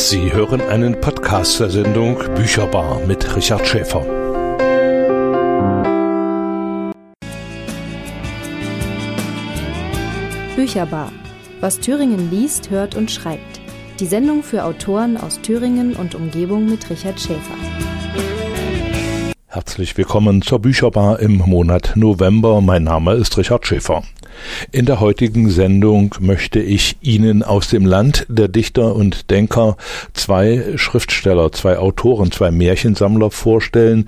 Sie hören einen Podcast der Sendung Bücherbar mit Richard Schäfer. Bücherbar. Was Thüringen liest, hört und schreibt. Die Sendung für Autoren aus Thüringen und Umgebung mit Richard Schäfer. Herzlich willkommen zur Bücherbar im Monat November. Mein Name ist Richard Schäfer. In der heutigen Sendung möchte ich Ihnen aus dem Land der Dichter und Denker zwei Schriftsteller, zwei Autoren, zwei Märchensammler vorstellen,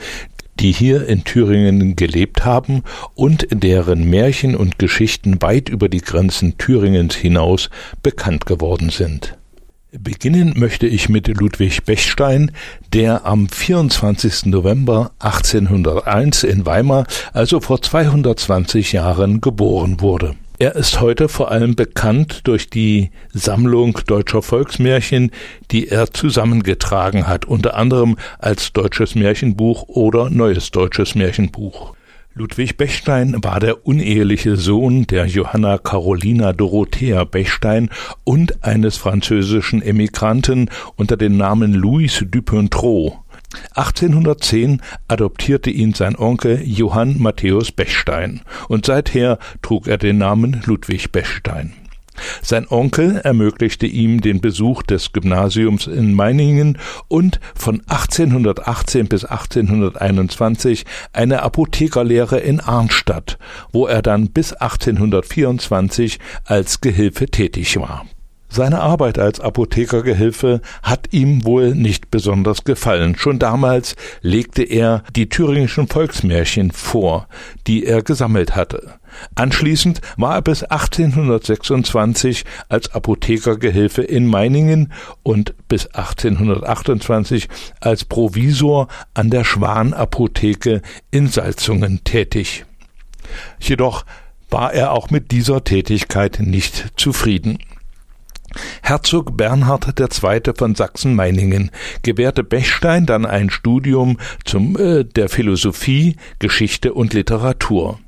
die hier in Thüringen gelebt haben und deren Märchen und Geschichten weit über die Grenzen Thüringens hinaus bekannt geworden sind. Beginnen möchte ich mit Ludwig Bechstein, der am 24. November 1801 in Weimar, also vor 220 Jahren, geboren wurde. Er ist heute vor allem bekannt durch die Sammlung deutscher Volksmärchen, die er zusammengetragen hat, unter anderem als Deutsches Märchenbuch oder Neues Deutsches Märchenbuch. Ludwig Bechstein war der uneheliche Sohn der Johanna Carolina Dorothea Bechstein und eines französischen Emigranten unter dem Namen Louis Dupontrot. 1810 adoptierte ihn sein Onkel Johann Matthäus Bechstein und seither trug er den Namen Ludwig Bechstein. Sein Onkel ermöglichte ihm den Besuch des Gymnasiums in Meiningen und von 1818 bis 1821 eine Apothekerlehre in Arnstadt, wo er dann bis 1824 als Gehilfe tätig war. Seine Arbeit als Apothekergehilfe hat ihm wohl nicht besonders gefallen. Schon damals legte er die thüringischen Volksmärchen vor, die er gesammelt hatte. Anschließend war er bis 1826 als Apothekergehilfe in Meiningen und bis 1828 als Provisor an der Schwanapotheke in Salzungen tätig. Jedoch war er auch mit dieser Tätigkeit nicht zufrieden. Herzog Bernhard II. von Sachsen-Meiningen gewährte Bechstein dann ein Studium zum, äh, der Philosophie, Geschichte und Literatur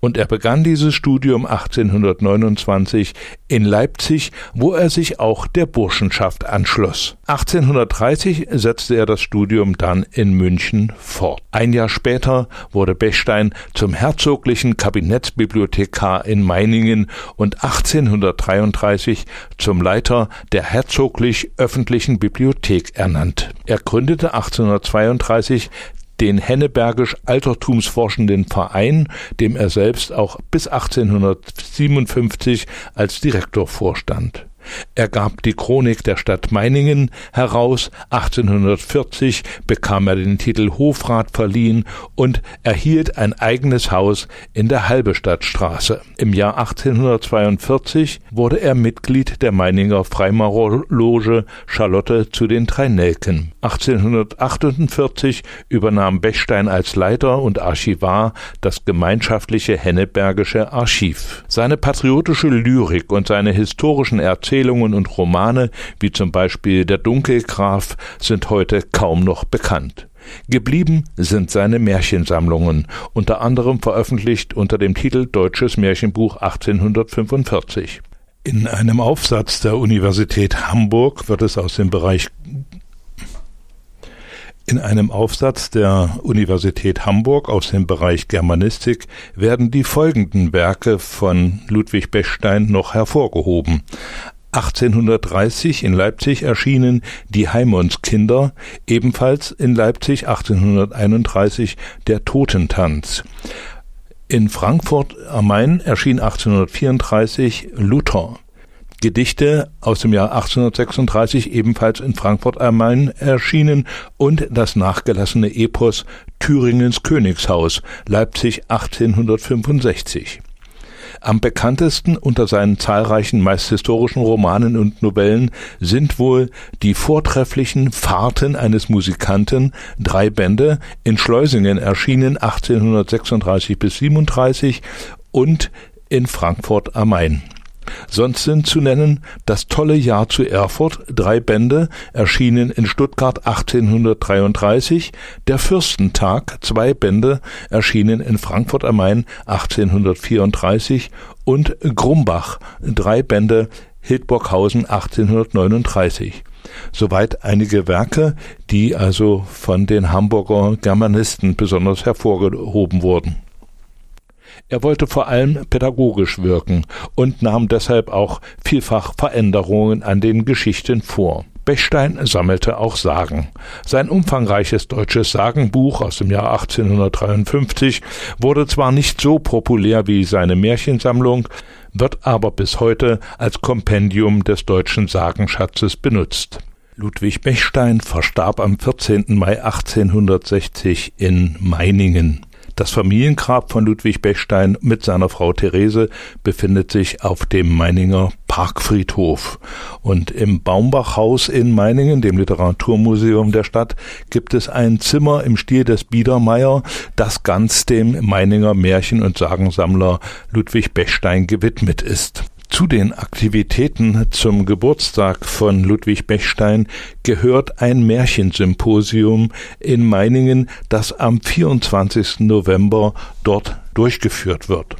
und er begann dieses Studium 1829 in Leipzig, wo er sich auch der Burschenschaft anschloss. 1830 setzte er das Studium dann in München fort. Ein Jahr später wurde Bechstein zum herzoglichen Kabinettsbibliothekar in Meiningen und 1833 zum Leiter der herzoglich öffentlichen Bibliothek ernannt. Er gründete 1832 den Hennebergisch Altertumsforschenden Verein, dem er selbst auch bis 1857 als Direktor vorstand er gab die Chronik der Stadt Meiningen heraus, 1840 bekam er den Titel Hofrat verliehen und erhielt ein eigenes Haus in der Halbestadtstraße. Im Jahr 1842 wurde er Mitglied der Meininger Freimaurerloge Charlotte zu den drei Nelken. 1848 übernahm Bechstein als Leiter und Archivar das gemeinschaftliche Hennebergische Archiv. Seine patriotische Lyrik und seine historischen Erzählungen Erzählungen und Romane, wie zum Beispiel Der Dunkelgraf, sind heute kaum noch bekannt. Geblieben sind seine Märchensammlungen, unter anderem veröffentlicht unter dem Titel Deutsches Märchenbuch 1845. In einem Aufsatz der Universität Hamburg wird es aus dem Bereich in einem Aufsatz der Universität Hamburg aus dem Bereich Germanistik werden die folgenden Werke von Ludwig Bechstein noch hervorgehoben. 1830 in Leipzig erschienen Die Heimonskinder, ebenfalls in Leipzig 1831 Der Totentanz. In Frankfurt am Main erschien 1834 Luther. Gedichte aus dem Jahr 1836 ebenfalls in Frankfurt am Main erschienen und das nachgelassene Epos Thüringens Königshaus Leipzig 1865. Am bekanntesten unter seinen zahlreichen meist historischen Romanen und Novellen sind wohl die vortrefflichen Fahrten eines Musikanten, drei Bände, in Schleusingen erschienen 1836 bis 37 und in Frankfurt am Main Sonst sind zu nennen Das tolle Jahr zu Erfurt, drei Bände, erschienen in Stuttgart 1833, Der Fürstentag, zwei Bände, erschienen in Frankfurt am Main 1834 und Grumbach, drei Bände, Hildburghausen 1839. Soweit einige Werke, die also von den Hamburger Germanisten besonders hervorgehoben wurden. Er wollte vor allem pädagogisch wirken und nahm deshalb auch vielfach Veränderungen an den Geschichten vor. Bechstein sammelte auch Sagen. Sein umfangreiches deutsches Sagenbuch aus dem Jahr 1853 wurde zwar nicht so populär wie seine Märchensammlung, wird aber bis heute als Kompendium des deutschen Sagenschatzes benutzt. Ludwig Bechstein verstarb am 14. Mai 1860 in Meiningen. Das Familiengrab von Ludwig Bechstein mit seiner Frau Therese befindet sich auf dem Meininger Parkfriedhof. Und im Baumbachhaus in Meiningen, dem Literaturmuseum der Stadt, gibt es ein Zimmer im Stil des Biedermeier, das ganz dem Meininger Märchen- und Sagensammler Ludwig Bechstein gewidmet ist. Zu den Aktivitäten zum Geburtstag von Ludwig Bechstein gehört ein Märchensymposium in Meiningen, das am 24. November dort durchgeführt wird.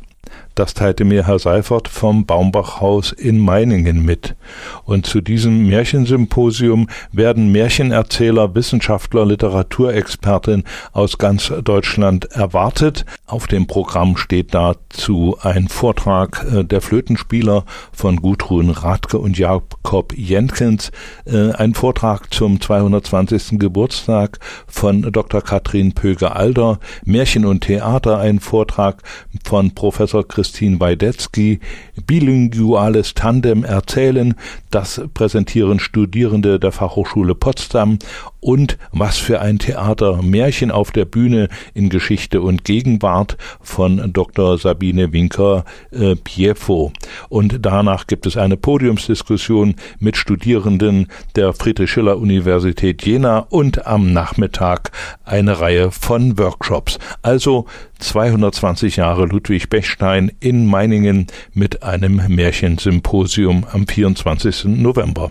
Das teilte mir Herr Seifert vom Baumbachhaus in Meiningen mit. Und zu diesem Märchensymposium werden Märchenerzähler, Wissenschaftler, Literaturexperten aus ganz Deutschland erwartet. Auf dem Programm steht dazu ein Vortrag äh, der Flötenspieler von Gudrun Radke und Jakob Jenkins, äh, ein Vortrag zum 220. Geburtstag von Dr. Katrin Pöger-Alder, Märchen und Theater, ein Vortrag von Professor Christian Christine Weidetzky, bilinguales Tandem erzählen, das präsentieren Studierende der Fachhochschule Potsdam und Was für ein Theater Märchen auf der Bühne in Geschichte und Gegenwart von Dr. Sabine Winker äh, Piefo. Und danach gibt es eine Podiumsdiskussion mit Studierenden der Friedrich Schiller Universität Jena und am Nachmittag eine Reihe von Workshops. Also 220 Jahre Ludwig Bechstein in Meiningen mit einem Märchensymposium am 24. November.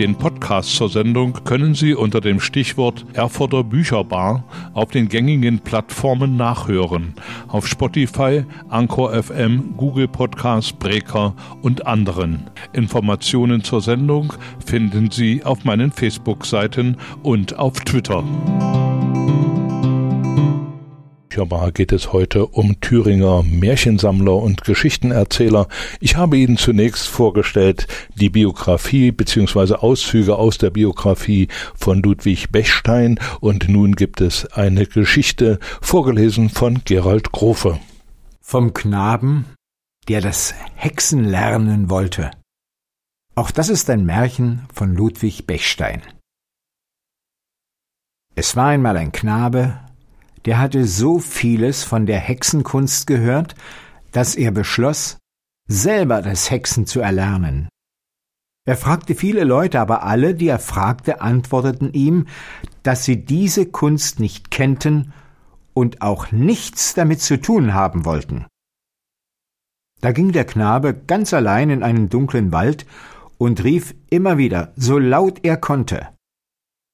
Den Podcast zur Sendung können Sie unter dem Stichwort Erfurter Bücherbar auf den gängigen Plattformen nachhören. Auf Spotify, Anchor FM, Google Podcasts, Breaker und anderen. Informationen zur Sendung finden Sie auf meinen Facebook-Seiten und auf Twitter. Bücherbar geht es heute um Thüringer Märchensammler und Geschichtenerzähler. Ich habe Ihnen zunächst vorgestellt die Biografie bzw. Auszüge aus der Biografie von Ludwig Bechstein und nun gibt es eine Geschichte vorgelesen von Gerald Grofe. Vom Knaben, der das Hexen lernen wollte. Auch das ist ein Märchen von Ludwig Bechstein. Es war einmal ein Knabe, der hatte so vieles von der Hexenkunst gehört, dass er beschloss, selber das Hexen zu erlernen. Er fragte viele Leute, aber alle, die er fragte, antworteten ihm, dass sie diese Kunst nicht kennten und auch nichts damit zu tun haben wollten. Da ging der Knabe ganz allein in einen dunklen Wald und rief immer wieder, so laut er konnte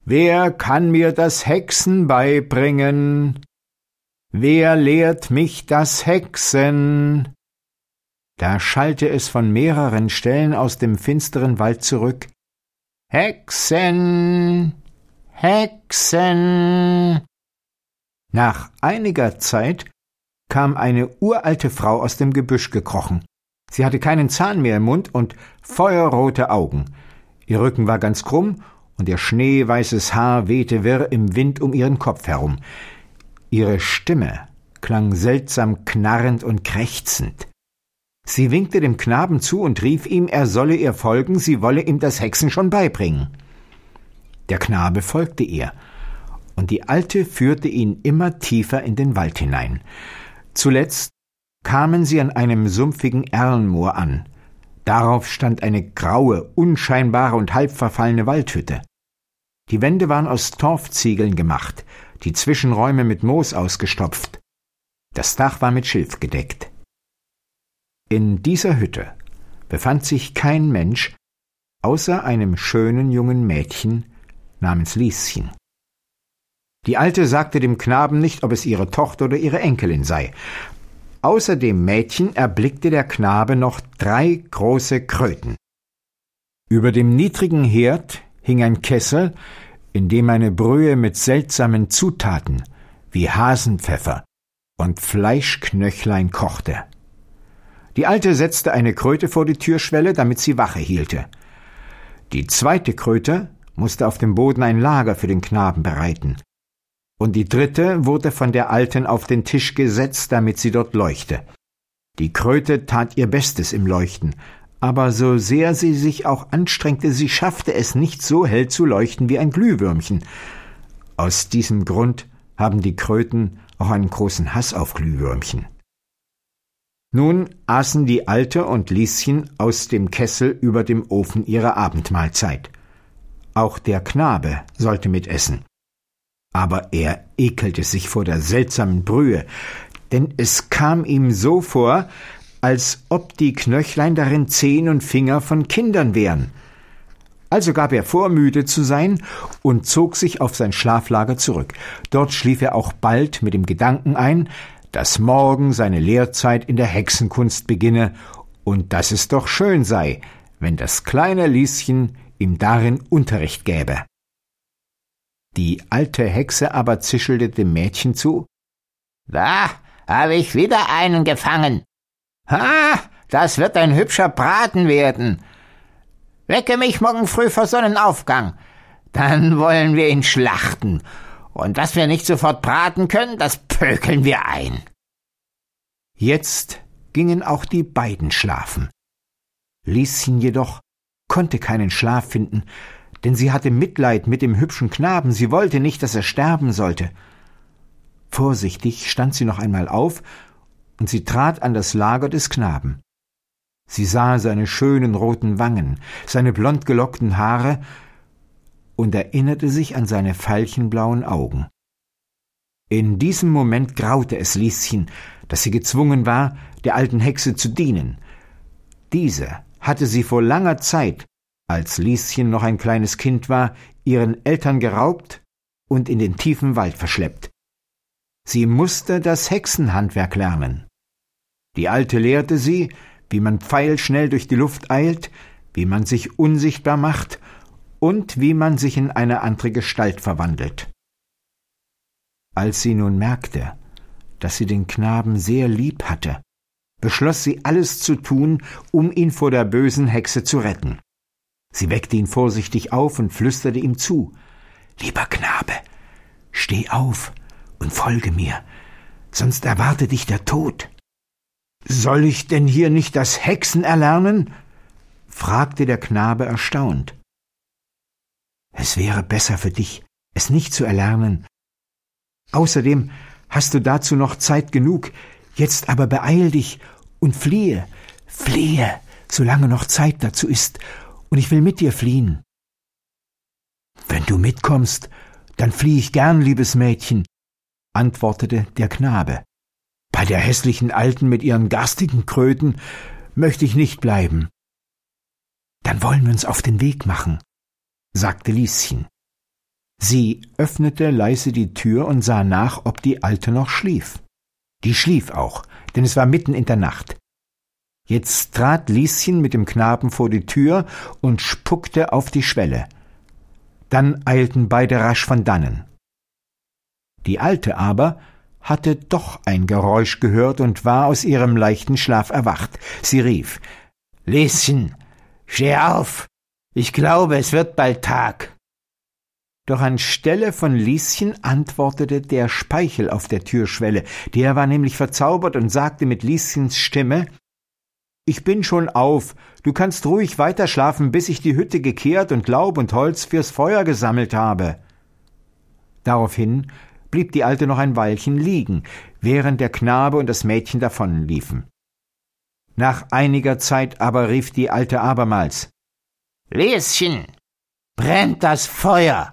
Wer kann mir das Hexen beibringen? Wer lehrt mich das Hexen? Da schallte es von mehreren Stellen aus dem finsteren Wald zurück. Hexen. Hexen. Nach einiger Zeit kam eine uralte Frau aus dem Gebüsch gekrochen. Sie hatte keinen Zahn mehr im Mund und feuerrote Augen. Ihr Rücken war ganz krumm und ihr schneeweißes Haar wehte wirr im Wind um ihren Kopf herum. Ihre Stimme klang seltsam knarrend und krächzend. Sie winkte dem Knaben zu und rief ihm, er solle ihr folgen, sie wolle ihm das Hexen schon beibringen. Der Knabe folgte ihr, und die Alte führte ihn immer tiefer in den Wald hinein. Zuletzt kamen sie an einem sumpfigen Erlenmoor an. Darauf stand eine graue, unscheinbare und halb verfallene Waldhütte. Die Wände waren aus Torfziegeln gemacht, die Zwischenräume mit Moos ausgestopft. Das Dach war mit Schilf gedeckt. In dieser Hütte befand sich kein Mensch außer einem schönen jungen Mädchen namens Lieschen. Die Alte sagte dem Knaben nicht, ob es ihre Tochter oder ihre Enkelin sei, Außer dem Mädchen erblickte der Knabe noch drei große Kröten. Über dem niedrigen Herd hing ein Kessel, in dem eine Brühe mit seltsamen Zutaten wie Hasenpfeffer und Fleischknöchlein kochte. Die Alte setzte eine Kröte vor die Türschwelle, damit sie Wache hielte. Die zweite Kröte musste auf dem Boden ein Lager für den Knaben bereiten. Und die dritte wurde von der Alten auf den Tisch gesetzt, damit sie dort leuchte. Die Kröte tat ihr Bestes im Leuchten, aber so sehr sie sich auch anstrengte, sie schaffte es nicht so hell zu leuchten wie ein Glühwürmchen. Aus diesem Grund haben die Kröten auch einen großen Hass auf Glühwürmchen. Nun aßen die Alte und Lieschen aus dem Kessel über dem Ofen ihre Abendmahlzeit. Auch der Knabe sollte mitessen. Aber er ekelte sich vor der seltsamen Brühe, denn es kam ihm so vor, als ob die Knöchlein darin Zehen und Finger von Kindern wären. Also gab er vor, müde zu sein, und zog sich auf sein Schlaflager zurück. Dort schlief er auch bald mit dem Gedanken ein, dass morgen seine Lehrzeit in der Hexenkunst beginne und dass es doch schön sei, wenn das kleine Lieschen ihm darin Unterricht gäbe. Die alte Hexe aber zischelte dem Mädchen zu Da habe ich wieder einen gefangen. Ha, das wird ein hübscher Braten werden. Wecke mich morgen früh vor Sonnenaufgang. Dann wollen wir ihn schlachten. Und was wir nicht sofort braten können, das pökeln wir ein. Jetzt gingen auch die beiden schlafen. Lieschen jedoch konnte keinen Schlaf finden, denn sie hatte Mitleid mit dem hübschen Knaben, sie wollte nicht, dass er sterben sollte. Vorsichtig stand sie noch einmal auf, und sie trat an das Lager des Knaben. Sie sah seine schönen roten Wangen, seine blond gelockten Haare und erinnerte sich an seine veilchenblauen Augen. In diesem Moment graute es Lieschen, dass sie gezwungen war, der alten Hexe zu dienen. Diese hatte sie vor langer Zeit, als Lieschen noch ein kleines Kind war, ihren Eltern geraubt und in den tiefen Wald verschleppt. Sie musste das Hexenhandwerk lernen. Die Alte lehrte sie, wie man pfeilschnell durch die Luft eilt, wie man sich unsichtbar macht und wie man sich in eine andere Gestalt verwandelt. Als sie nun merkte, dass sie den Knaben sehr lieb hatte, beschloss sie alles zu tun, um ihn vor der bösen Hexe zu retten. Sie weckte ihn vorsichtig auf und flüsterte ihm zu Lieber Knabe, steh auf und folge mir, sonst erwarte dich der Tod. Soll ich denn hier nicht das Hexen erlernen? fragte der Knabe erstaunt. Es wäre besser für dich, es nicht zu erlernen. Außerdem hast du dazu noch Zeit genug, jetzt aber beeil dich und fliehe, fliehe, solange noch Zeit dazu ist, und ich will mit dir fliehen. Wenn du mitkommst, dann fliehe ich gern, liebes Mädchen, antwortete der Knabe. Bei der hässlichen Alten mit ihren garstigen Kröten möchte ich nicht bleiben. Dann wollen wir uns auf den Weg machen, sagte Lieschen. Sie öffnete leise die Tür und sah nach, ob die Alte noch schlief. Die schlief auch, denn es war mitten in der Nacht. Jetzt trat Lieschen mit dem Knaben vor die Tür und spuckte auf die Schwelle. Dann eilten beide rasch von dannen. Die Alte aber hatte doch ein Geräusch gehört und war aus ihrem leichten Schlaf erwacht. Sie rief Lieschen, steh auf. Ich glaube, es wird bald Tag. Doch anstelle von Lieschen antwortete der Speichel auf der Türschwelle. Der war nämlich verzaubert und sagte mit Lieschens Stimme Ich bin schon auf, du kannst ruhig weiterschlafen, bis ich die Hütte gekehrt und Laub und Holz fürs Feuer gesammelt habe. Daraufhin blieb die Alte noch ein Weilchen liegen, während der Knabe und das Mädchen davonliefen. Nach einiger Zeit aber rief die Alte abermals Lieschen, brennt das Feuer.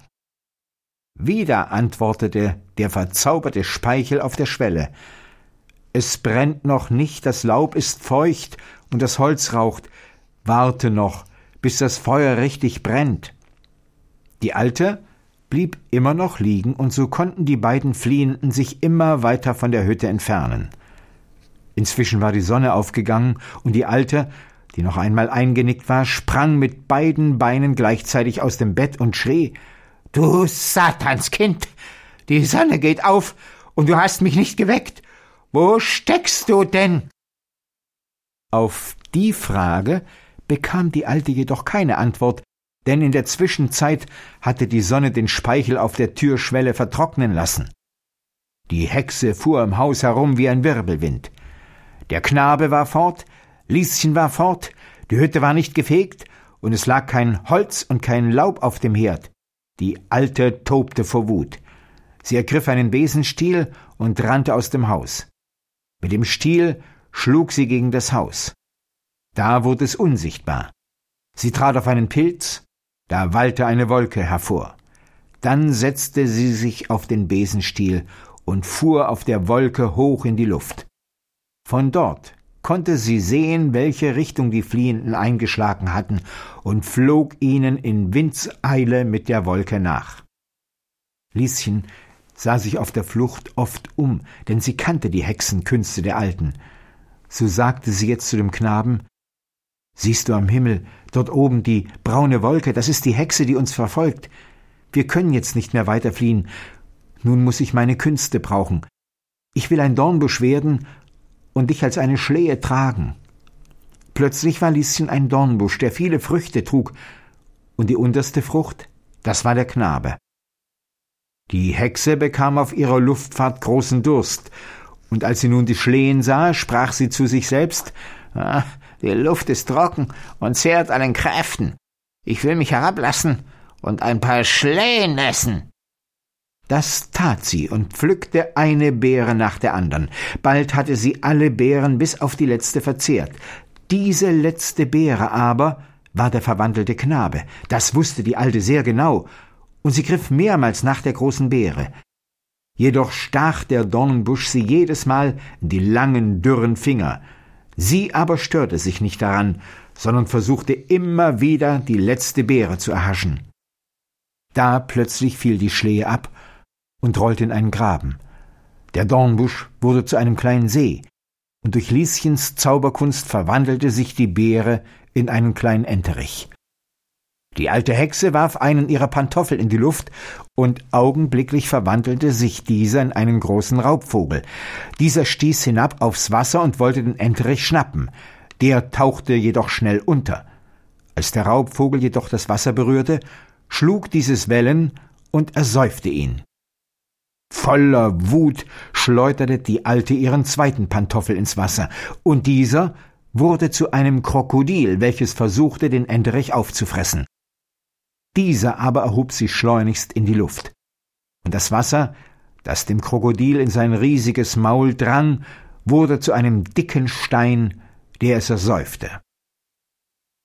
Wieder antwortete der verzauberte Speichel auf der Schwelle. Es brennt noch nicht, das Laub ist feucht und das Holz raucht. Warte noch, bis das Feuer richtig brennt. Die Alte blieb immer noch liegen, und so konnten die beiden Fliehenden sich immer weiter von der Hütte entfernen. Inzwischen war die Sonne aufgegangen, und die Alte die noch einmal eingenickt war, sprang mit beiden Beinen gleichzeitig aus dem Bett und schrie Du Satanskind, die Sonne geht auf, und du hast mich nicht geweckt. Wo steckst du denn? Auf die Frage bekam die Alte jedoch keine Antwort, denn in der Zwischenzeit hatte die Sonne den Speichel auf der Türschwelle vertrocknen lassen. Die Hexe fuhr im Haus herum wie ein Wirbelwind. Der Knabe war fort, Lieschen war fort, die Hütte war nicht gefegt, und es lag kein Holz und kein Laub auf dem Herd. Die Alte tobte vor Wut. Sie ergriff einen Besenstiel und rannte aus dem Haus. Mit dem Stiel schlug sie gegen das Haus. Da wurde es unsichtbar. Sie trat auf einen Pilz, da wallte eine Wolke hervor. Dann setzte sie sich auf den Besenstiel und fuhr auf der Wolke hoch in die Luft. Von dort konnte sie sehen, welche Richtung die Fliehenden eingeschlagen hatten, und flog ihnen in Windseile mit der Wolke nach. Lieschen sah sich auf der Flucht oft um, denn sie kannte die Hexenkünste der Alten. So sagte sie jetzt zu dem Knaben Siehst du am Himmel, dort oben die braune Wolke, das ist die Hexe, die uns verfolgt. Wir können jetzt nicht mehr weiter fliehen. Nun muss ich meine Künste brauchen. Ich will ein Dornbusch werden und dich als eine Schlehe tragen. Plötzlich war Lieschen ein Dornbusch, der viele Früchte trug, und die unterste Frucht, das war der Knabe. Die Hexe bekam auf ihrer Luftfahrt großen Durst, und als sie nun die Schlehen sah, sprach sie zu sich selbst ah, Die Luft ist trocken und zehrt an den Kräften. Ich will mich herablassen und ein paar Schlehen essen. Das tat sie und pflückte eine Beere nach der anderen. Bald hatte sie alle Beeren bis auf die letzte verzehrt. Diese letzte Beere aber war der verwandelte Knabe. Das wusste die Alte sehr genau, und sie griff mehrmals nach der großen Beere. Jedoch stach der Dornbusch sie jedes Mal in die langen, dürren Finger. Sie aber störte sich nicht daran, sondern versuchte immer wieder die letzte Beere zu erhaschen. Da plötzlich fiel die Schlehe ab und rollte in einen Graben. Der Dornbusch wurde zu einem kleinen See, und durch Lieschens Zauberkunst verwandelte sich die Beere in einen kleinen Enterich. Die alte Hexe warf einen ihrer Pantoffel in die Luft, und augenblicklich verwandelte sich dieser in einen großen Raubvogel. Dieser stieß hinab aufs Wasser und wollte den Enterich schnappen. Der tauchte jedoch schnell unter. Als der Raubvogel jedoch das Wasser berührte, schlug dieses Wellen und ersäufte ihn. Voller Wut schleuderte die Alte ihren zweiten Pantoffel ins Wasser, und dieser wurde zu einem Krokodil, welches versuchte, den Enterich aufzufressen. Dieser aber erhob sich schleunigst in die Luft. Und das Wasser, das dem Krokodil in sein riesiges Maul drang, wurde zu einem dicken Stein, der es ersäufte.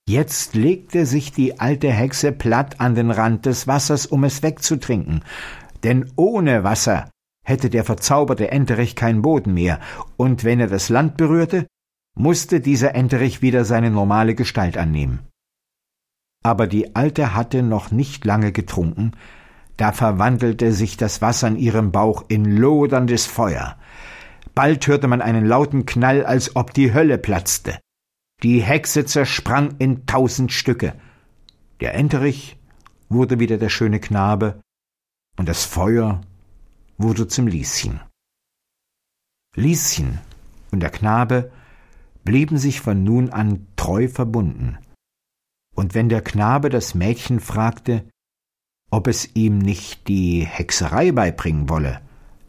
Jetzt legte sich die alte Hexe platt an den Rand des Wassers, um es wegzutrinken, denn ohne Wasser hätte der verzauberte Enterich keinen Boden mehr, und wenn er das Land berührte, musste dieser Enterich wieder seine normale Gestalt annehmen. Aber die Alte hatte noch nicht lange getrunken, da verwandelte sich das Wasser in ihrem Bauch in loderndes Feuer. Bald hörte man einen lauten Knall, als ob die Hölle platzte. Die Hexe zersprang in tausend Stücke. Der Enterich wurde wieder der schöne Knabe, und das Feuer wurde zum Lieschen. Lieschen und der Knabe blieben sich von nun an treu verbunden und wenn der Knabe das Mädchen fragte, ob es ihm nicht die Hexerei beibringen wolle,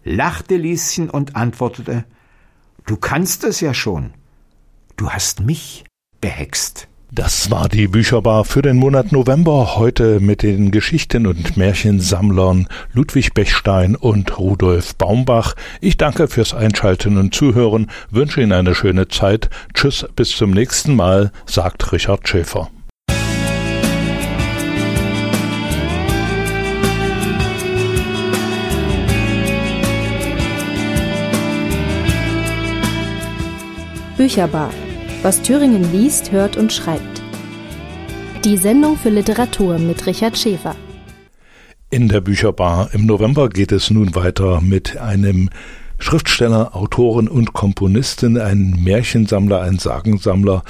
lachte Lieschen und antwortete Du kannst es ja schon. Du hast mich behext. Das war die Bücherbar für den Monat November, heute mit den Geschichten und Märchensammlern Ludwig Bechstein und Rudolf Baumbach. Ich danke fürs Einschalten und Zuhören, wünsche Ihnen eine schöne Zeit. Tschüss, bis zum nächsten Mal, sagt Richard Schäfer. Bücherbar. Was Thüringen liest, hört und schreibt. Die Sendung für Literatur mit Richard Schäfer. In der Bücherbar im November geht es nun weiter mit einem Schriftsteller, Autoren und Komponisten, ein Märchensammler, ein Sagensammler,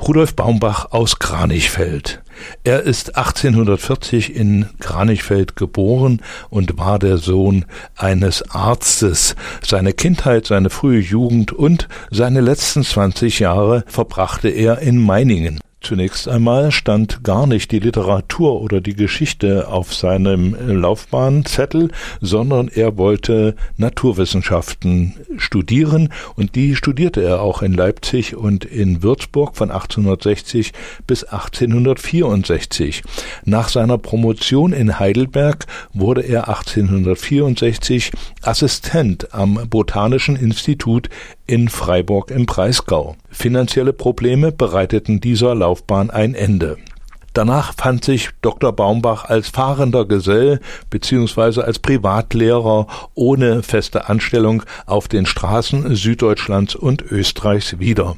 Rudolf Baumbach aus Kranichfeld. Er ist 1840 in Kranichfeld geboren und war der Sohn eines Arztes. Seine Kindheit, seine frühe Jugend und seine letzten 20 Jahre verbrachte er in Meiningen. Zunächst einmal stand gar nicht die Literatur oder die Geschichte auf seinem Laufbahnzettel, sondern er wollte Naturwissenschaften studieren und die studierte er auch in Leipzig und in Würzburg von 1860 bis 1864. Nach seiner Promotion in Heidelberg wurde er 1864 Assistent am Botanischen Institut in Freiburg im Breisgau. Finanzielle Probleme bereiteten dieser Laufbahn ein Ende. Danach fand sich Dr. Baumbach als fahrender Gesell bzw. als Privatlehrer ohne feste Anstellung auf den Straßen Süddeutschlands und Österreichs wieder.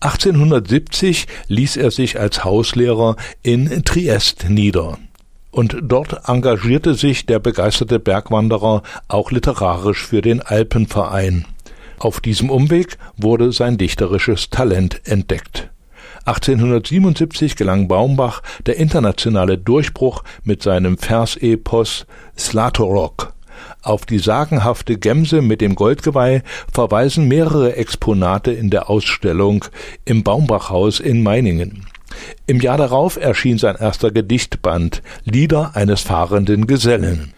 1870 ließ er sich als Hauslehrer in Triest nieder. Und dort engagierte sich der begeisterte Bergwanderer auch literarisch für den Alpenverein. Auf diesem Umweg wurde sein dichterisches Talent entdeckt. 1877 gelang Baumbach der internationale Durchbruch mit seinem Versepos Slatorok. Auf die sagenhafte Gemse mit dem Goldgeweih verweisen mehrere Exponate in der Ausstellung im Baumbachhaus in Meiningen. Im Jahr darauf erschien sein erster Gedichtband Lieder eines fahrenden Gesellen.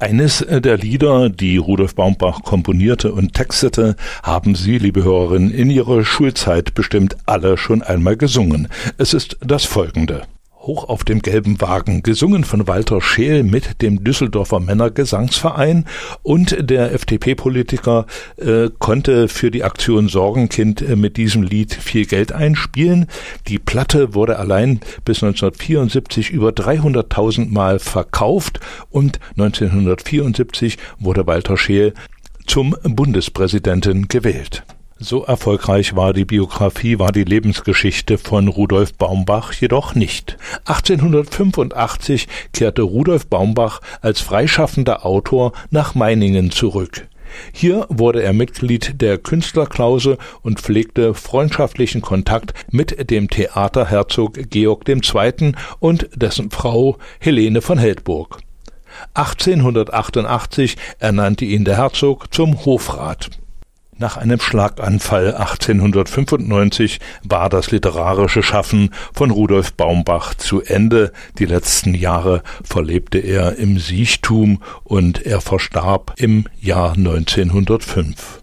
Eines äh, der Lieder, die Rudolf Baumbach komponierte und textete, haben Sie, liebe Hörerinnen, in Ihrer Schulzeit bestimmt alle schon einmal gesungen. Es ist das folgende. Hoch auf dem gelben Wagen, gesungen von Walter Scheel mit dem Düsseldorfer Männergesangsverein und der FDP-Politiker äh, konnte für die Aktion Sorgenkind äh, mit diesem Lied viel Geld einspielen. Die Platte wurde allein bis 1974 über 300.000 Mal verkauft und 1974 wurde Walter Scheel zum Bundespräsidenten gewählt. So erfolgreich war die Biografie, war die Lebensgeschichte von Rudolf Baumbach jedoch nicht. 1885 kehrte Rudolf Baumbach als freischaffender Autor nach Meiningen zurück. Hier wurde er Mitglied der Künstlerklause und pflegte freundschaftlichen Kontakt mit dem Theaterherzog Georg II. und dessen Frau Helene von Heldburg. 1888 ernannte ihn der Herzog zum Hofrat. Nach einem Schlaganfall 1895 war das literarische Schaffen von Rudolf Baumbach zu Ende. Die letzten Jahre verlebte er im Siechtum und er verstarb im Jahr 1905.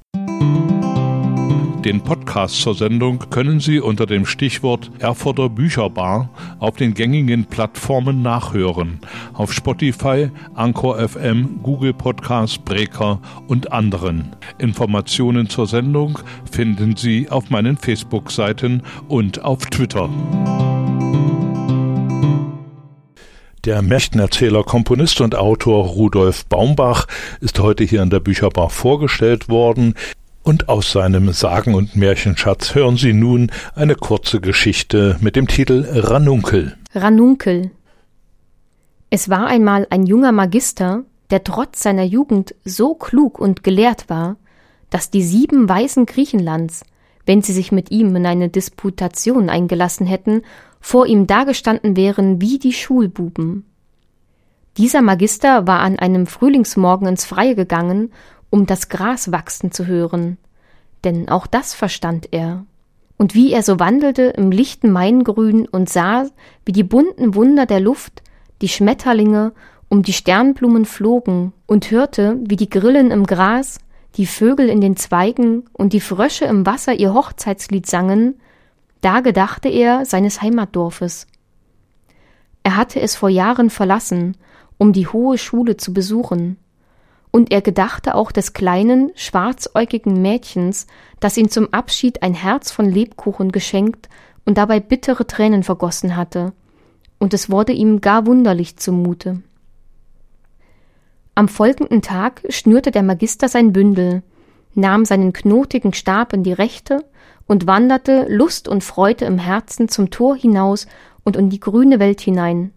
Den Podcast zur Sendung können Sie unter dem Stichwort Erfurter Bücherbar auf den gängigen Plattformen nachhören. Auf Spotify, Anchor FM, Google Podcasts, Breaker und anderen. Informationen zur Sendung finden Sie auf meinen Facebook-Seiten und auf Twitter. Der Märchenerzähler, Komponist und Autor Rudolf Baumbach ist heute hier in der Bücherbar vorgestellt worden. Und aus seinem Sagen- und Märchenschatz hören Sie nun eine kurze Geschichte mit dem Titel Ranunkel. Ranunkel. Es war einmal ein junger Magister, der trotz seiner Jugend so klug und gelehrt war, dass die sieben Weisen Griechenlands, wenn sie sich mit ihm in eine Disputation eingelassen hätten, vor ihm dagestanden wären wie die Schulbuben. Dieser Magister war an einem Frühlingsmorgen ins Freie gegangen um das Gras wachsen zu hören, denn auch das verstand er. Und wie er so wandelte im lichten Maingrün und sah, wie die bunten Wunder der Luft, die Schmetterlinge um die Sternblumen flogen, und hörte, wie die Grillen im Gras, die Vögel in den Zweigen und die Frösche im Wasser ihr Hochzeitslied sangen, da gedachte er seines Heimatdorfes. Er hatte es vor Jahren verlassen, um die hohe Schule zu besuchen, und er gedachte auch des kleinen, schwarzäugigen Mädchens, das ihm zum Abschied ein Herz von Lebkuchen geschenkt und dabei bittere Tränen vergossen hatte, und es wurde ihm gar wunderlich zumute. Am folgenden Tag schnürte der Magister sein Bündel, nahm seinen knotigen Stab in die rechte und wanderte Lust und Freude im Herzen zum Tor hinaus und in die grüne Welt hinein,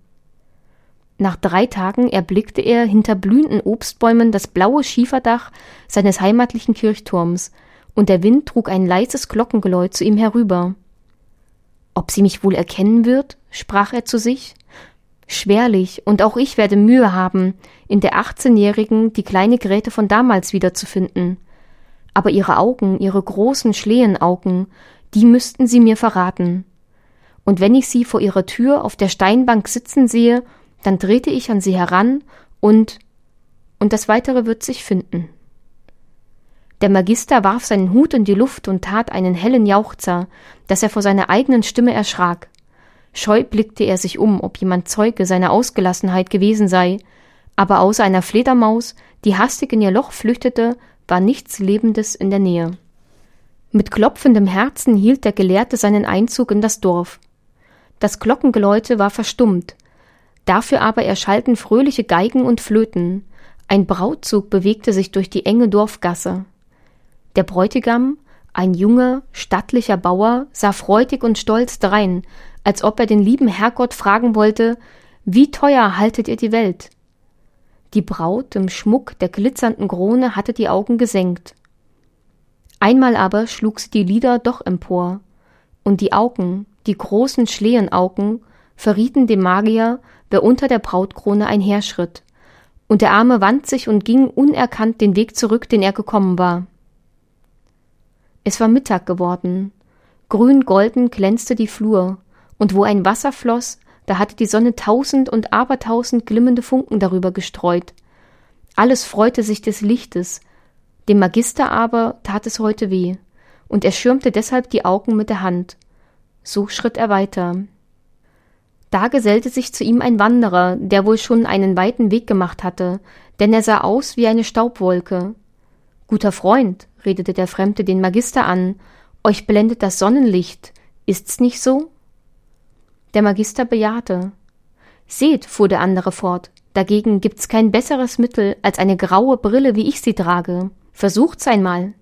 nach drei Tagen erblickte er hinter blühenden Obstbäumen das blaue Schieferdach seines heimatlichen Kirchturms, und der Wind trug ein leises Glockengeläut zu ihm herüber. Ob sie mich wohl erkennen wird? sprach er zu sich. Schwerlich, und auch ich werde Mühe haben, in der achtzehnjährigen die kleine Grete von damals wiederzufinden. Aber ihre Augen, ihre großen Schlehenaugen, die müssten sie mir verraten. Und wenn ich sie vor ihrer Tür auf der Steinbank sitzen sehe, dann trete ich an sie heran und und das weitere wird sich finden. Der Magister warf seinen Hut in die Luft und tat einen hellen Jauchzer, dass er vor seiner eigenen Stimme erschrak. Scheu blickte er sich um, ob jemand Zeuge seiner Ausgelassenheit gewesen sei, aber außer einer Fledermaus, die hastig in ihr Loch flüchtete, war nichts Lebendes in der Nähe. Mit klopfendem Herzen hielt der Gelehrte seinen Einzug in das Dorf. Das Glockengeläute war verstummt, dafür aber erschallten fröhliche Geigen und Flöten, ein Brautzug bewegte sich durch die enge Dorfgasse. Der Bräutigam, ein junger, stattlicher Bauer, sah freudig und stolz drein, als ob er den lieben Herrgott fragen wollte, wie teuer haltet ihr die Welt? Die Braut im Schmuck der glitzernden Krone hatte die Augen gesenkt. Einmal aber schlug sie die Lider doch empor, und die Augen, die großen Schlehenaugen, verrieten dem Magier, wer unter der Brautkrone einherschritt, und der Arme wand sich und ging unerkannt den Weg zurück, den er gekommen war. Es war Mittag geworden. Grün-golden glänzte die Flur, und wo ein Wasser floss, da hatte die Sonne tausend und abertausend glimmende Funken darüber gestreut. Alles freute sich des Lichtes, dem Magister aber tat es heute weh, und er schirmte deshalb die Augen mit der Hand. So schritt er weiter. Da gesellte sich zu ihm ein Wanderer, der wohl schon einen weiten Weg gemacht hatte, denn er sah aus wie eine Staubwolke. Guter Freund, redete der Fremde den Magister an, euch blendet das Sonnenlicht, ist's nicht so? Der Magister bejahte. Seht, fuhr der andere fort, dagegen gibt's kein besseres Mittel als eine graue Brille, wie ich sie trage. Versucht's einmal.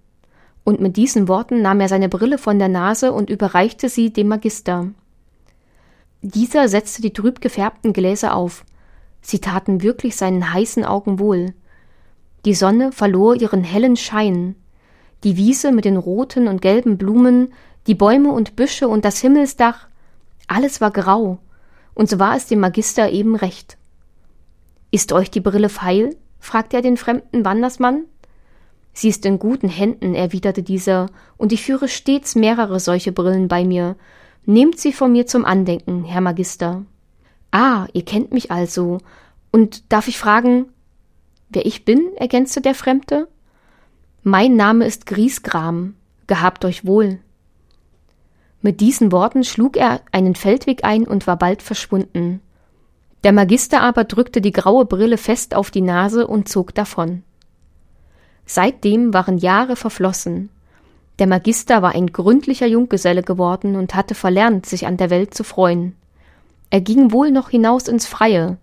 Und mit diesen Worten nahm er seine Brille von der Nase und überreichte sie dem Magister. Dieser setzte die trüb gefärbten Gläser auf. Sie taten wirklich seinen heißen Augen wohl. Die Sonne verlor ihren hellen Schein. Die Wiese mit den roten und gelben Blumen, die Bäume und Büsche und das Himmelsdach alles war grau, und so war es dem Magister eben recht. Ist euch die Brille feil? fragte er den fremden Wandersmann. Sie ist in guten Händen, erwiderte dieser, und ich führe stets mehrere solche Brillen bei mir. Nehmt sie von mir zum Andenken, Herr Magister. Ah, ihr kennt mich also. Und darf ich fragen, wer ich bin? ergänzte der Fremde. Mein Name ist Griesgram. Gehabt euch wohl. Mit diesen Worten schlug er einen Feldweg ein und war bald verschwunden. Der Magister aber drückte die graue Brille fest auf die Nase und zog davon. Seitdem waren Jahre verflossen. Der Magister war ein gründlicher Junggeselle geworden und hatte verlernt, sich an der Welt zu freuen. Er ging wohl noch hinaus ins Freie,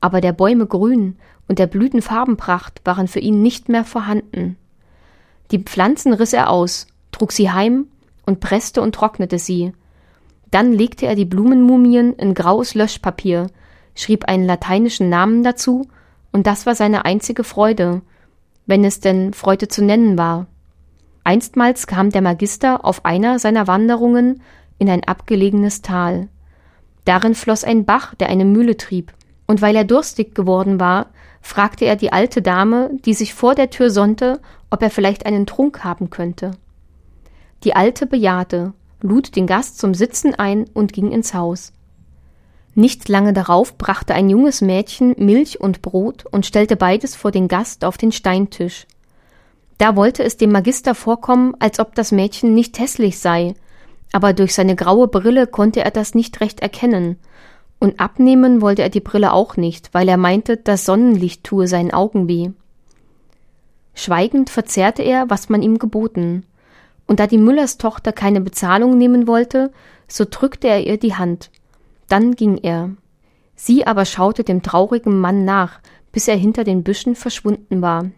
aber der Bäume Grün und der Blüten Farbenpracht waren für ihn nicht mehr vorhanden. Die Pflanzen riss er aus, trug sie heim und presste und trocknete sie. Dann legte er die Blumenmumien in graues Löschpapier, schrieb einen lateinischen Namen dazu, und das war seine einzige Freude, wenn es denn Freude zu nennen war. Einstmals kam der Magister auf einer seiner Wanderungen in ein abgelegenes Tal. Darin floss ein Bach, der eine Mühle trieb, und weil er durstig geworden war, fragte er die alte Dame, die sich vor der Tür sonnte, ob er vielleicht einen Trunk haben könnte. Die Alte bejahte, lud den Gast zum Sitzen ein und ging ins Haus. Nicht lange darauf brachte ein junges Mädchen Milch und Brot und stellte beides vor den Gast auf den Steintisch. Da wollte es dem Magister vorkommen, als ob das Mädchen nicht hässlich sei, aber durch seine graue Brille konnte er das nicht recht erkennen, und abnehmen wollte er die Brille auch nicht, weil er meinte, das Sonnenlicht tue seinen Augen weh. Schweigend verzehrte er, was man ihm geboten, und da die Müllerstochter keine Bezahlung nehmen wollte, so drückte er ihr die Hand. Dann ging er. Sie aber schaute dem traurigen Mann nach, bis er hinter den Büschen verschwunden war.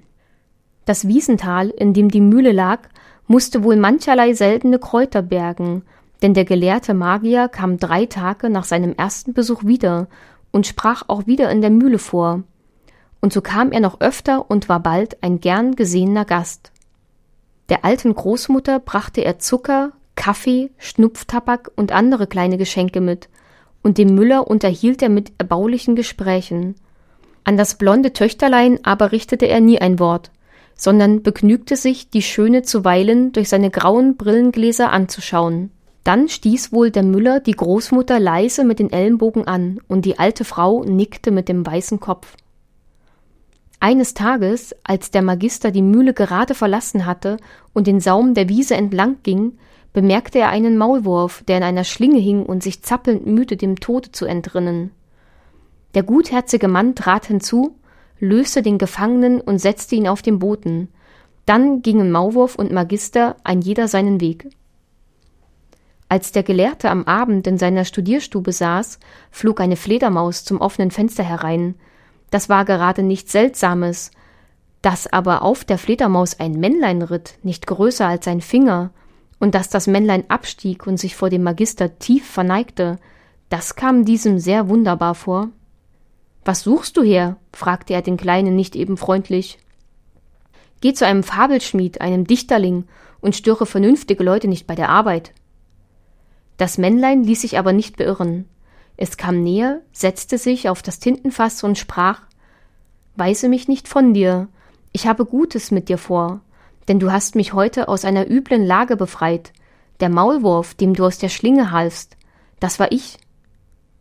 Das Wiesental, in dem die Mühle lag, musste wohl mancherlei seltene Kräuter bergen, denn der gelehrte Magier kam drei Tage nach seinem ersten Besuch wieder und sprach auch wieder in der Mühle vor. Und so kam er noch öfter und war bald ein gern gesehener Gast. Der alten Großmutter brachte er Zucker, Kaffee, Schnupftabak und andere kleine Geschenke mit, und dem Müller unterhielt er mit erbaulichen Gesprächen. An das blonde Töchterlein aber richtete er nie ein Wort, sondern begnügte sich, die Schöne zuweilen durch seine grauen Brillengläser anzuschauen. Dann stieß wohl der Müller die Großmutter leise mit den Ellenbogen an, und die alte Frau nickte mit dem weißen Kopf. Eines Tages, als der Magister die Mühle gerade verlassen hatte und den Saum der Wiese entlang ging, bemerkte er einen Maulwurf, der in einer Schlinge hing und sich zappelnd mühte, dem Tode zu entrinnen. Der gutherzige Mann trat hinzu, löste den Gefangenen und setzte ihn auf den Boden. Dann gingen Maulwurf und Magister ein jeder seinen Weg. Als der Gelehrte am Abend in seiner Studierstube saß, flog eine Fledermaus zum offenen Fenster herein. Das war gerade nichts Seltsames. Dass aber auf der Fledermaus ein Männlein ritt, nicht größer als ein Finger, und dass das Männlein abstieg und sich vor dem Magister tief verneigte, das kam diesem sehr wunderbar vor. Was suchst du her? fragte er den Kleinen nicht eben freundlich. Geh zu einem Fabelschmied, einem Dichterling, und störe vernünftige Leute nicht bei der Arbeit. Das Männlein ließ sich aber nicht beirren. Es kam näher, setzte sich auf das Tintenfass und sprach Weise mich nicht von dir, ich habe Gutes mit dir vor, denn du hast mich heute aus einer üblen Lage befreit. Der Maulwurf, dem du aus der Schlinge halfst, das war ich.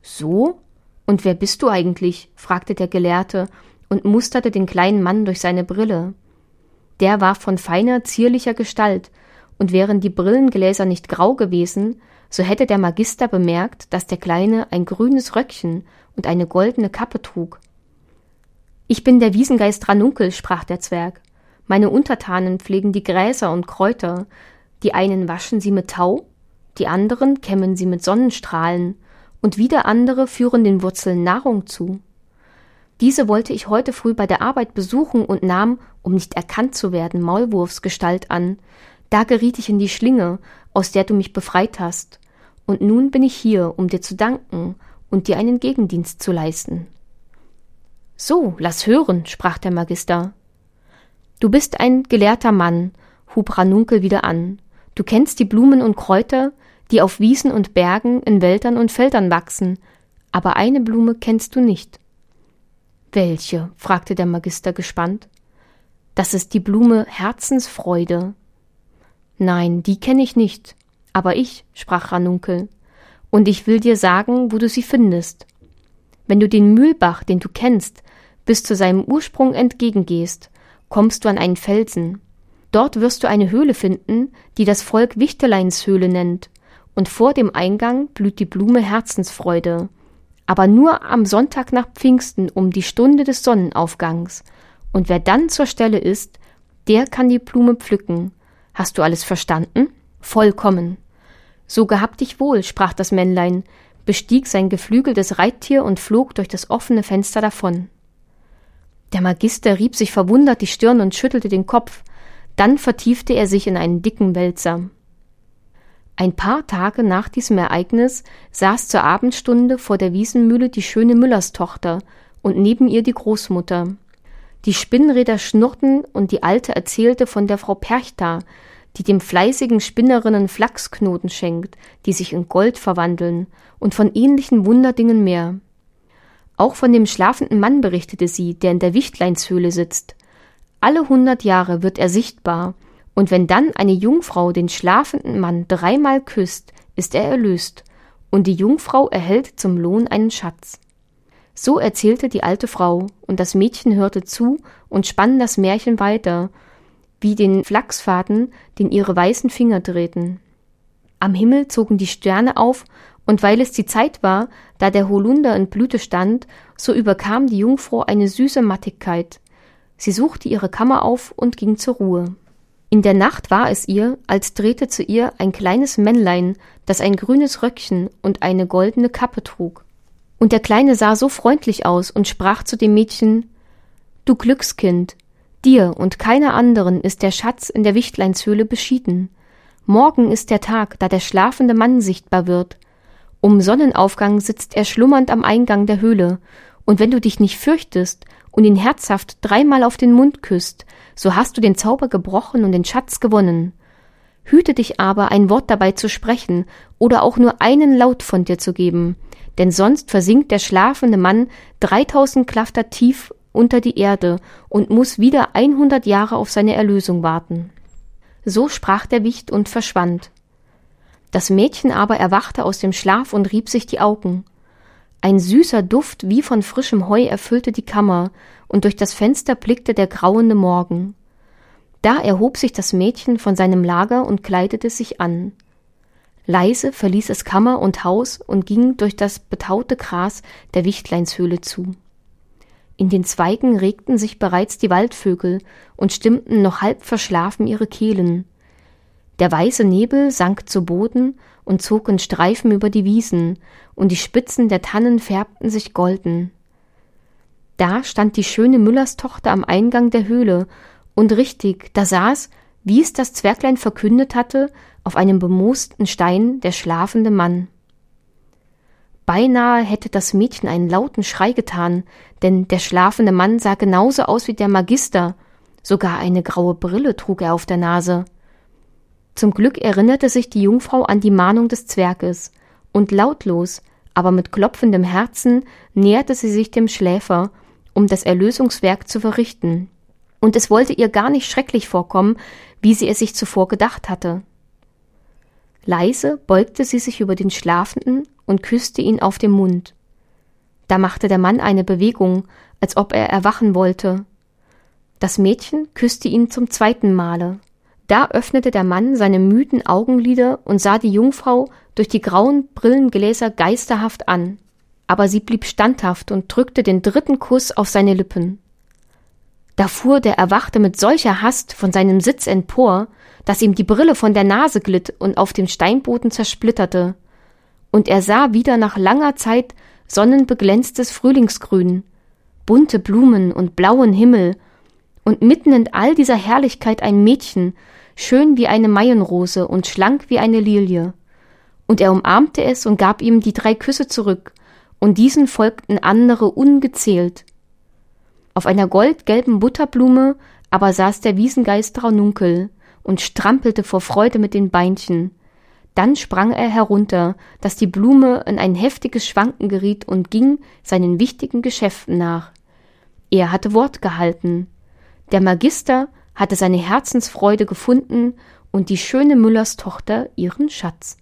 So? Und wer bist du eigentlich? fragte der Gelehrte und musterte den kleinen Mann durch seine Brille. Der war von feiner, zierlicher Gestalt, und wären die Brillengläser nicht grau gewesen, so hätte der Magister bemerkt, dass der Kleine ein grünes Röckchen und eine goldene Kappe trug. Ich bin der Wiesengeist Ranunkel, sprach der Zwerg. Meine Untertanen pflegen die Gräser und Kräuter, die einen waschen sie mit Tau, die anderen kämmen sie mit Sonnenstrahlen, und wieder andere führen den Wurzeln Nahrung zu. Diese wollte ich heute früh bei der Arbeit besuchen und nahm, um nicht erkannt zu werden, Maulwurfsgestalt an. Da geriet ich in die Schlinge, aus der du mich befreit hast. Und nun bin ich hier, um dir zu danken und dir einen Gegendienst zu leisten. So, lass hören, sprach der Magister. Du bist ein gelehrter Mann, hub Ranunkel wieder an. Du kennst die Blumen und Kräuter, die auf Wiesen und Bergen, in Wäldern und Feldern wachsen, aber eine Blume kennst du nicht. Welche? fragte der Magister gespannt. Das ist die Blume Herzensfreude. Nein, die kenne ich nicht. Aber ich, sprach Ranunkel, und ich will dir sagen, wo du sie findest. Wenn du den Mühlbach, den du kennst, bis zu seinem Ursprung entgegengehst, kommst du an einen Felsen. Dort wirst du eine Höhle finden, die das Volk Wichterleinshöhle nennt, und vor dem Eingang blüht die Blume Herzensfreude, aber nur am Sonntag nach Pfingsten um die Stunde des Sonnenaufgangs, und wer dann zur Stelle ist, der kann die Blume pflücken. Hast du alles verstanden? Vollkommen. So gehabt dich wohl, sprach das Männlein, bestieg sein geflügeltes Reittier und flog durch das offene Fenster davon. Der Magister rieb sich verwundert die Stirn und schüttelte den Kopf, dann vertiefte er sich in einen dicken Wälzer. Ein paar Tage nach diesem Ereignis saß zur Abendstunde vor der Wiesenmühle die schöne Müllerstochter und neben ihr die Großmutter. Die Spinnräder schnurrten und die Alte erzählte von der Frau Perchta, die dem fleißigen Spinnerinnen Flachsknoten schenkt, die sich in Gold verwandeln, und von ähnlichen Wunderdingen mehr. Auch von dem schlafenden Mann berichtete sie, der in der Wichtleinshöhle sitzt. Alle hundert Jahre wird er sichtbar, und wenn dann eine Jungfrau den schlafenden Mann dreimal küsst, ist er erlöst, und die Jungfrau erhält zum Lohn einen Schatz. So erzählte die alte Frau, und das Mädchen hörte zu und spann das Märchen weiter, wie den Flachsfaden, den ihre weißen Finger drehten. Am Himmel zogen die Sterne auf und weil es die Zeit war, da der Holunder in Blüte stand, so überkam die Jungfrau eine süße Mattigkeit. Sie suchte ihre Kammer auf und ging zur Ruhe. In der Nacht war es ihr, als drehte zu ihr ein kleines Männlein, das ein grünes Röckchen und eine goldene Kappe trug. Und der Kleine sah so freundlich aus und sprach zu dem Mädchen Du Glückskind, dir und keiner anderen ist der Schatz in der Wichtleinshöhle beschieden. Morgen ist der Tag, da der schlafende Mann sichtbar wird, um Sonnenaufgang sitzt er schlummernd am Eingang der Höhle, und wenn du dich nicht fürchtest und ihn herzhaft dreimal auf den Mund küsst, so hast du den Zauber gebrochen und den Schatz gewonnen. Hüte dich aber, ein Wort dabei zu sprechen oder auch nur einen Laut von dir zu geben, denn sonst versinkt der schlafende Mann dreitausend Klafter tief unter die Erde und muss wieder einhundert Jahre auf seine Erlösung warten. So sprach der Wicht und verschwand. Das Mädchen aber erwachte aus dem Schlaf und rieb sich die Augen. Ein süßer Duft wie von frischem Heu erfüllte die Kammer, und durch das Fenster blickte der grauende Morgen. Da erhob sich das Mädchen von seinem Lager und kleidete sich an. Leise verließ es Kammer und Haus und ging durch das betaute Gras der Wichtleinshöhle zu. In den Zweigen regten sich bereits die Waldvögel und stimmten noch halb verschlafen ihre Kehlen. Der weiße Nebel sank zu Boden und zog in Streifen über die Wiesen, und die Spitzen der Tannen färbten sich golden. Da stand die schöne Müllerstochter am Eingang der Höhle, und richtig, da saß, wie es das Zwerglein verkündet hatte, auf einem bemoosten Stein der schlafende Mann. Beinahe hätte das Mädchen einen lauten Schrei getan, denn der schlafende Mann sah genauso aus wie der Magister, sogar eine graue Brille trug er auf der Nase. Zum Glück erinnerte sich die Jungfrau an die Mahnung des Zwerges, und lautlos, aber mit klopfendem Herzen näherte sie sich dem Schläfer, um das Erlösungswerk zu verrichten. Und es wollte ihr gar nicht schrecklich vorkommen, wie sie es sich zuvor gedacht hatte. Leise beugte sie sich über den Schlafenden und küsste ihn auf den Mund. Da machte der Mann eine Bewegung, als ob er erwachen wollte. Das Mädchen küsste ihn zum zweiten Male. Da öffnete der Mann seine müden Augenlider und sah die Jungfrau durch die grauen Brillengläser geisterhaft an. Aber sie blieb standhaft und drückte den dritten Kuss auf seine Lippen. Da fuhr der Erwachte mit solcher Hast von seinem Sitz empor, dass ihm die Brille von der Nase glitt und auf dem Steinboden zersplitterte. Und er sah wieder nach langer Zeit sonnenbeglänztes Frühlingsgrün, bunte Blumen und blauen Himmel, und mitten in all dieser Herrlichkeit ein Mädchen, schön wie eine Maienrose und schlank wie eine Lilie. Und er umarmte es und gab ihm die drei Küsse zurück, und diesen folgten andere ungezählt. Auf einer goldgelben Butterblume aber saß der Wiesengeist Raununkel und strampelte vor Freude mit den Beinchen. Dann sprang er herunter, dass die Blume in ein heftiges Schwanken geriet und ging seinen wichtigen Geschäften nach. Er hatte Wort gehalten. Der Magister hatte seine Herzensfreude gefunden und die schöne Müllers Tochter ihren Schatz.